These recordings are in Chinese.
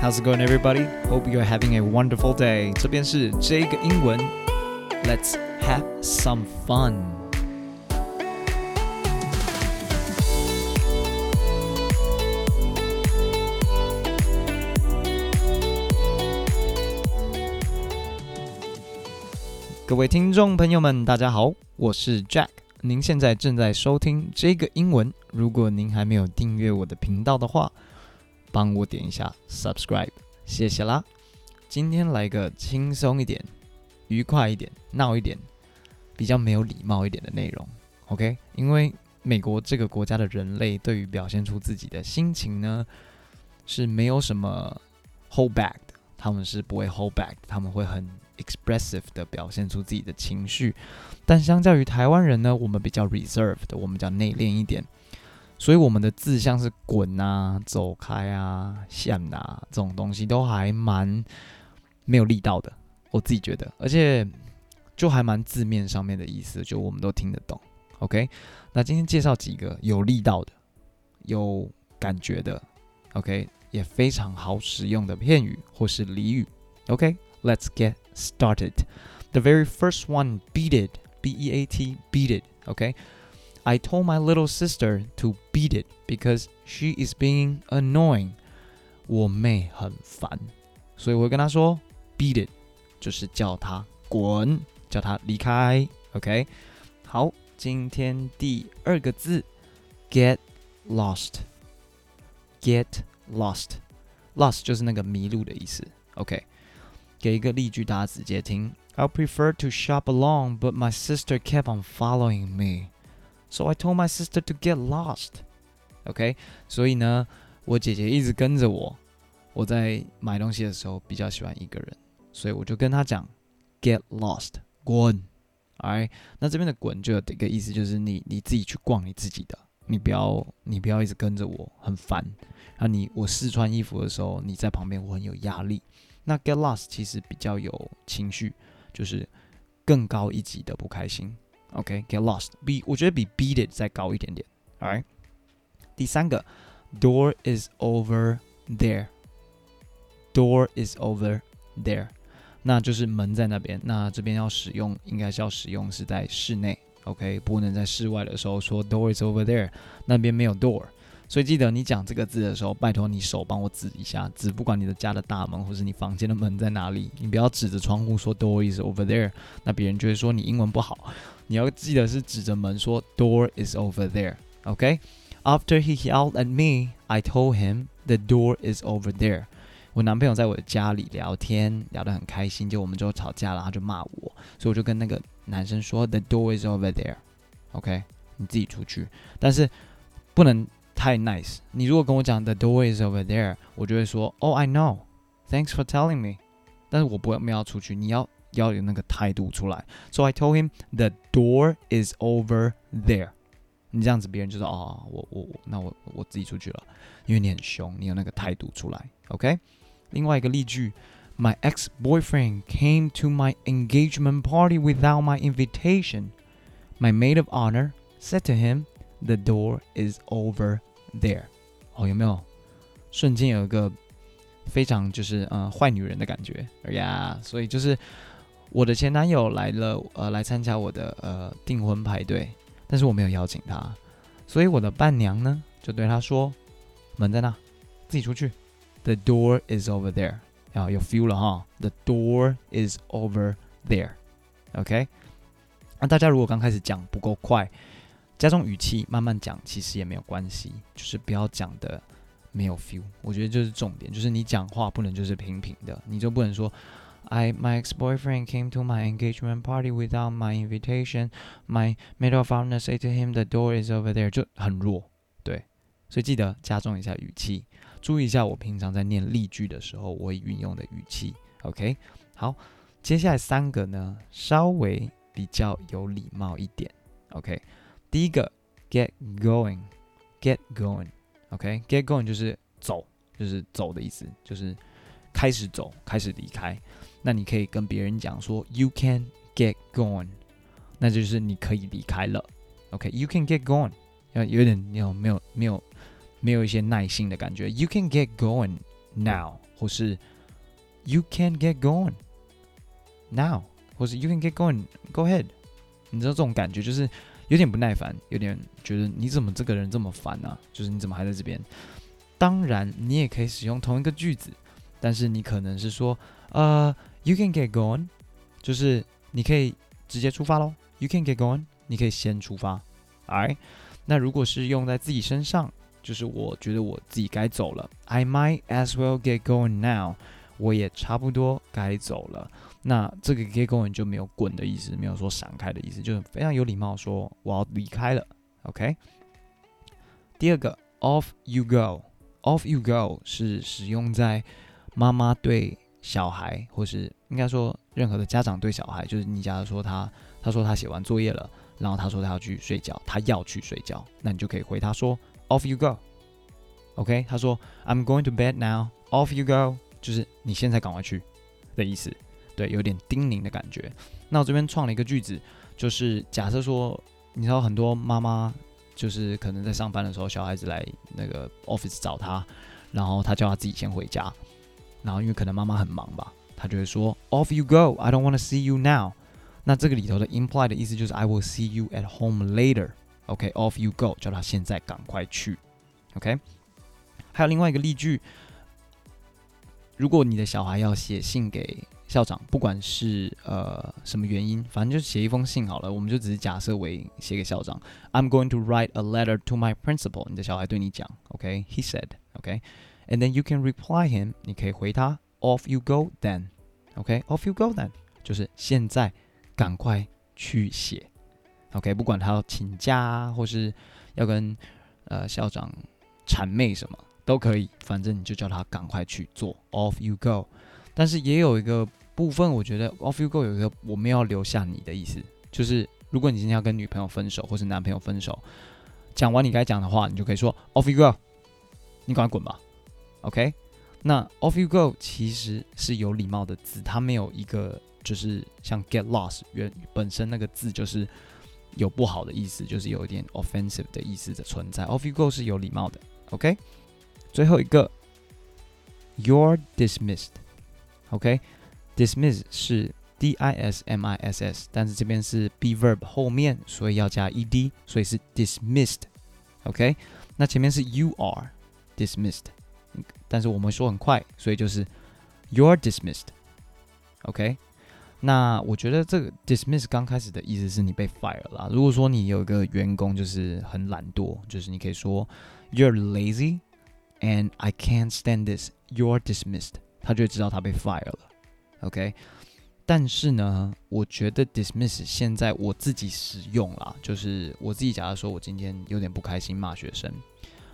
How's it going, everybody? Hope you're having a wonderful day. 这边是这个英文，Let's have some fun. 各位听众朋友们，大家好，我是 Jack。您现在正在收听这个英文。如果您还没有订阅我的频道的话， 帮我点一下 subscribe，谢谢啦。今天来个轻松一点、愉快一点、闹一点、比较没有礼貌一点的内容，OK？因为美国这个国家的人类对于表现出自己的心情呢，是没有什么 hold back 的，他们是不会 hold back，他们会很 expressive 的表现出自己的情绪。但相较于台湾人呢，我们比较 reserved，我们比较内敛一点。所以我们的字像是滚啊、走开啊、像啊这种东西都还蛮没有力道的，我自己觉得，而且就还蛮字面上面的意思，就我们都听得懂。OK，那今天介绍几个有力道的、有感觉的，OK，也非常好使用的片语或是俚语。OK，let's get started. The very first one, beat it, B-E-A-T, beat it. OK。I told my little sister to beat it because she is being annoying. 我妹很烦，所以我会跟她说 beat it，就是叫她滚，叫她离开。OK，好，今天第二个字 get lost，get lost，lost 就是那个迷路的意思。OK，给一个例句，大家直接听。I'll prefer to shop alone, but my sister kept on following me. So I told my sister to get lost. OK，所以呢，我姐姐一直跟着我。我在买东西的时候比较喜欢一个人，所以我就跟她讲，get lost，滚。哎，那这边的滚就有一个意思，就是你你自己去逛你自己的，你不要你不要一直跟着我，很烦。然后你我试穿衣服的时候，你在旁边我很有压力。那 get lost 其实比较有情绪，就是更高一级的不开心。OK，get lost，比我觉得比 beat it 再高一点点。Alright，第三个，door is over there，door is over there，那就是门在那边。那这边要使用，应该是要使用是在室内，OK，不能在室外的时候说 door is over there，那边没有 door。所以记得你讲这个字的时候，拜托你手帮我指一下，指不管你的家的大门或是你房间的门在哪里，你不要指着窗户说 door is over there，那别人就会说你英文不好。你要记得是指着门说 door is over there。OK，After he yelled at me, I told him the door is over there。我男朋友在我的家里聊天，聊得很开心，就我们就吵架了，他就骂我，所以我就跟那个男生说 the door is over there。OK，你自己出去，但是不能。太 nice！你如果跟我讲 The door is over there，我就会说 Oh I know，Thanks for telling me。但是我不会没有要出去，你要要有那个态度出来。So I told him The door is over there。你这样子，别人就说哦，我我我，那我我自己出去了，因为你很凶，你有那个态度出来。OK。另外一个例句：My ex-boyfriend came to my engagement party without my invitation. My maid of honor said to him, The door is over there，哦，有没有瞬间有一个非常就是呃坏女人的感觉？哎呀，所以就是 我的前男友来了，呃，来参加我的呃订婚派对，但是我没有邀请他，所以我的伴娘呢就对他说：“门在那，自己出去。”The door is over there，啊，有 feel 了哈。The door is over there，OK？那大家如果刚开始讲不够快。加重语气，慢慢讲，其实也没有关系，就是不要讲的没有 feel。我觉得这是重点，就是你讲话不能就是平平的，你就不能说，I my ex-boyfriend came to my engagement party without my invitation. My maid of honor said to him the door is over there，就很弱，对。所以记得加重一下语气，注意一下我平常在念例句的时候我会运用的语气。OK，好，接下来三个呢，稍微比较有礼貌一点。OK。第一个，get going，get going，OK，get going 就是走，就是走的意思，就是开始走，开始离开。那你可以跟别人讲说，you can get going，那就是你可以离开了。OK，you can get going，要有点有没有没有没有一些耐心的感觉。You can get going now，或是 You can get going now，或是 You can get going，Go ahead。你知道这种感觉就是有点不耐烦，有点觉得你怎么这个人这么烦呢、就是你怎么还在这边？当然，你也可以使用同一个句子，但是你可能是说，呃，You can get going，就是你可以直接出发喽。You can get going，你可以先出发。Alright，那如果是用在自己身上，就是我觉得我自己该走了。I might as well get going now，我也差不多该走了。那这个 get going 就没有滚的意思，没有说闪开的意思，就是非常有礼貌说我要离开了。OK，第二个 off you go，off you go 是使用在妈妈对小孩，或是应该说任何的家长对小孩，就是你假如说他他说他写完作业了，然后他说他要去睡觉，他要去睡觉，那你就可以回他说 off you go。OK，他说 I'm going to bed now，off you go，就是你现在赶快去的意思。对，有点叮咛的感觉。那我这边创了一个句子，就是假设说，你知道很多妈妈就是可能在上班的时候，小孩子来那个 office 找他，然后他叫他自己先回家，然后因为可能妈妈很忙吧，他就会说 Off you go, I don't want to see you now。那这个里头的 imply 的意思就是 I will see you at home later。OK，Off you go，叫他现在赶快去。OK，还有另外一个例句，如果你的小孩要写信给。校长，不管是呃什么原因，反正就写一封信好了。我们就只是假设为写给校长。I'm going to write a letter to my principal。你的小孩对你讲，OK？He And then you can reply him。你可以回他，Off you go then，OK？Off you go then，就是现在赶快去写，OK？不管他要请假啊，或是要跟呃校长谄媚什么都可以，反正你就叫他赶快去做，Off you go。但是也有一个。部分我觉得 off you go 有一个我们要留下你的意思，就是如果你今天要跟女朋友分手或是男朋友分手，讲完你该讲的话，你就可以说 off you go，你赶快滚吧，OK？那 off you go 其实是有礼貌的字，它没有一个就是像 get lost 原本身那个字就是有不好的意思，就是有一点 offensive 的意思的存在。off you go 是有礼貌的，OK？最后一个 you're dismissed，OK？Dismiss 是 D I S M I S S，但是这边是 be verb 后面，所以要加 ed，所以是 dismissed。OK，那前面是 you are dismissed，但是我们说很快，所以就是 you're dismissed。OK，那我觉得这个 dismiss 刚开始的意思是你被 fire 了。如果说你有一个员工就是很懒惰，就是你可以说 you're lazy and I can't stand this, you're dismissed，他就会知道他被 fire 了。OK，但是呢，我觉得 dismiss 现在我自己使用啦，就是我自己假如说我今天有点不开心骂学生，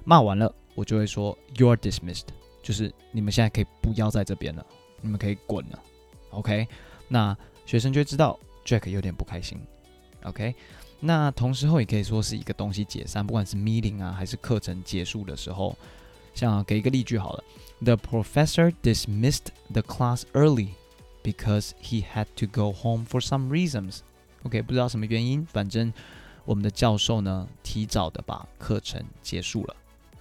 骂完了我就会说 You're dismissed，就是你们现在可以不要在这边了，你们可以滚了。OK，那学生就知道 Jack 有点不开心。OK，那同时候也可以说是一个东西解散，不管是 meeting 啊还是课程结束的时候，像给一个例句好了，The professor dismissed the class early。Because he had to go home for some reasons. OK，不知道什么原因，反正我们的教授呢，提早的把课程结束了。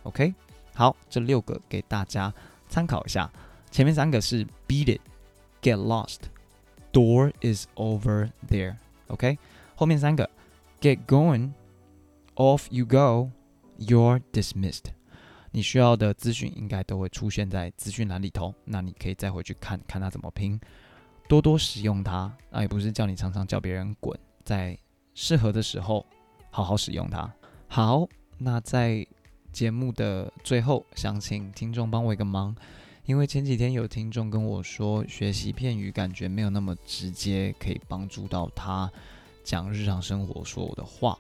OK，好，这六个给大家参考一下。前面三个是 beat it, get lost, door is over there. OK，后面三个 get going, off you go, you're dismissed. 你需要的资讯应该都会出现在资讯栏里头，那你可以再回去看看它怎么拼。多多使用它，那也不是叫你常常叫别人滚，在适合的时候好好使用它。好，那在节目的最后，想请听众帮我一个忙，因为前几天有听众跟我说，学习片语感觉没有那么直接，可以帮助到他讲日常生活说我的话，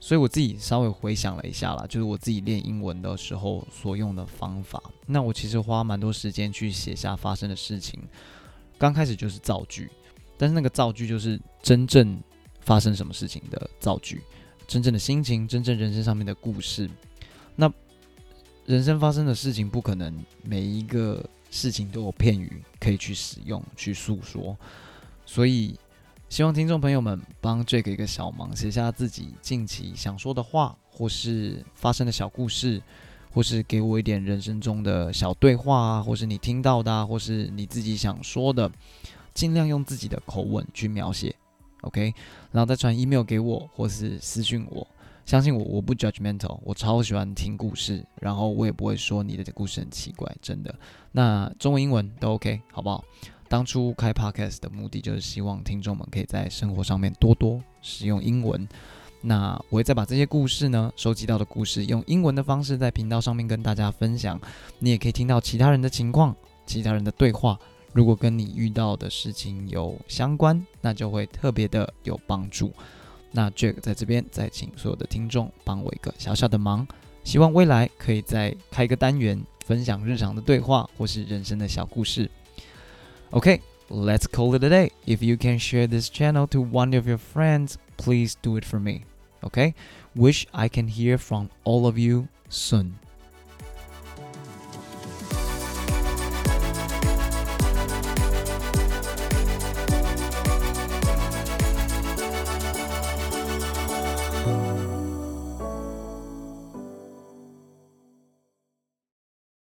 所以我自己稍微回想了一下啦，就是我自己练英文的时候所用的方法。那我其实花蛮多时间去写下发生的事情。刚开始就是造句，但是那个造句就是真正发生什么事情的造句，真正的心情，真正人生上面的故事。那人生发生的事情不可能每一个事情都有片语可以去使用去诉说，所以希望听众朋友们帮 Jack 一个小忙，写下自己近期想说的话，或是发生的小故事，或是给我一点人生中的小对话啊，或是你听到的啊，或是你自己想说的，尽量用自己的口吻去描写，OK，然后再传 email 给我，或是私信我。相信我，我不 judgmental，我超喜欢听故事，然后我也不会说你的故事很奇怪，真的。那中文、英文都 OK，好不好？当初开 Podcast 的目的就是希望听众们可以在生活上面多多使用英文。那我会再把这些故事呢，收集到的故事，用英文的方式在频道上面跟大家分享。你也可以听到其他人的情况，其他人的对话。如果跟你遇到的事情有相关，那就会特别的有帮助。那 Jack 在这边再请所有的听众帮我一个小小的忙，希望未来可以再开一个单元，分享日常的对话或是人生的小故事。OK，let's call it a day. If you can share this channel to one of your friends, please do it for me. OK，wish I can hear from all of you soon.